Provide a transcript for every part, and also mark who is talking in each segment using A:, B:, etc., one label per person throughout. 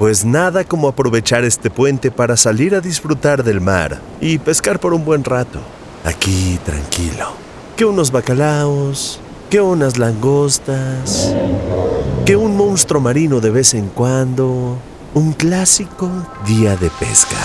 A: Pues nada como aprovechar este puente para salir a disfrutar del mar y pescar por un buen rato. Aquí tranquilo. Que unos bacalaos, que unas langostas, que un monstruo marino de vez en cuando. Un clásico día de pesca.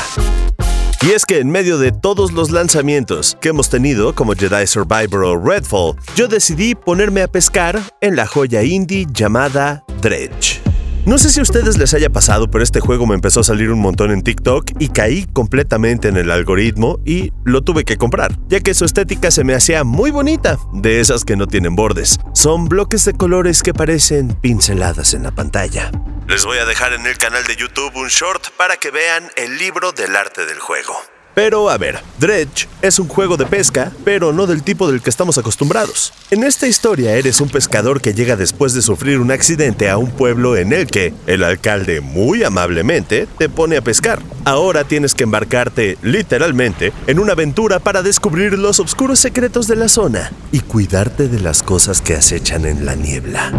A: Y es que en medio de todos los lanzamientos que hemos tenido como Jedi Survivor o Redfall, yo decidí ponerme a pescar en la joya indie llamada Dredge. No sé si a ustedes les haya pasado, pero este juego me empezó a salir un montón en TikTok y caí completamente en el algoritmo y lo tuve que comprar, ya que su estética se me hacía muy bonita, de esas que no tienen bordes. Son bloques de colores que parecen pinceladas en la pantalla. Les voy a dejar en el canal de YouTube un short para que vean el libro del arte del juego. Pero a ver, Dredge es un juego de pesca, pero no del tipo del que estamos acostumbrados. En esta historia eres un pescador que llega después de sufrir un accidente a un pueblo en el que el alcalde muy amablemente te pone a pescar. Ahora tienes que embarcarte, literalmente, en una aventura para descubrir los oscuros secretos de la zona y cuidarte de las cosas que acechan en la niebla.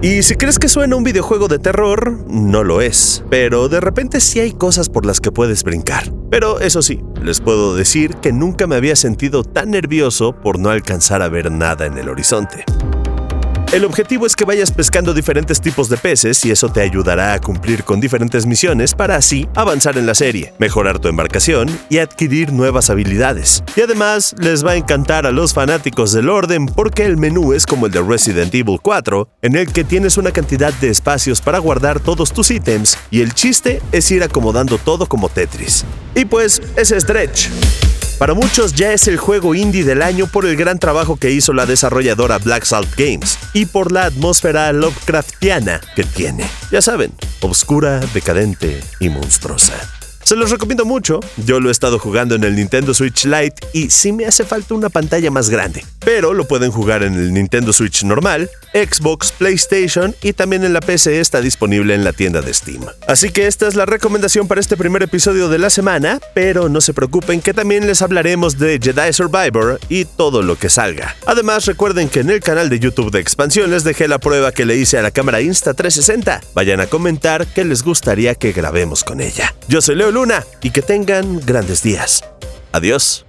A: Y si crees que suena un videojuego de terror, no lo es. Pero de repente sí hay cosas por las que puedes brincar. Pero eso sí, les puedo decir que nunca me había sentido tan nervioso por no alcanzar a ver nada en el horizonte. El objetivo es que vayas pescando diferentes tipos de peces y eso te ayudará a cumplir con diferentes misiones para así avanzar en la serie, mejorar tu embarcación y adquirir nuevas habilidades. Y además les va a encantar a los fanáticos del orden porque el menú es como el de Resident Evil 4, en el que tienes una cantidad de espacios para guardar todos tus ítems y el chiste es ir acomodando todo como Tetris. Y pues es Dredge. Para muchos ya es el juego indie del año por el gran trabajo que hizo la desarrolladora Black Salt Games y por la atmósfera Lovecraftiana que tiene. Ya saben, oscura, decadente y monstruosa. Se los recomiendo mucho, yo lo he estado jugando en el Nintendo Switch Lite y sí me hace falta una pantalla más grande, pero lo pueden jugar en el Nintendo Switch normal, Xbox, PlayStation y también en la PC está disponible en la tienda de Steam. Así que esta es la recomendación para este primer episodio de la semana, pero no se preocupen que también les hablaremos de Jedi Survivor y todo lo que salga. Además recuerden que en el canal de YouTube de Expansión les dejé la prueba que le hice a la cámara Insta360. Vayan a comentar qué les gustaría que grabemos con ella. Yo soy Leo Luna y que tengan grandes días. Adiós.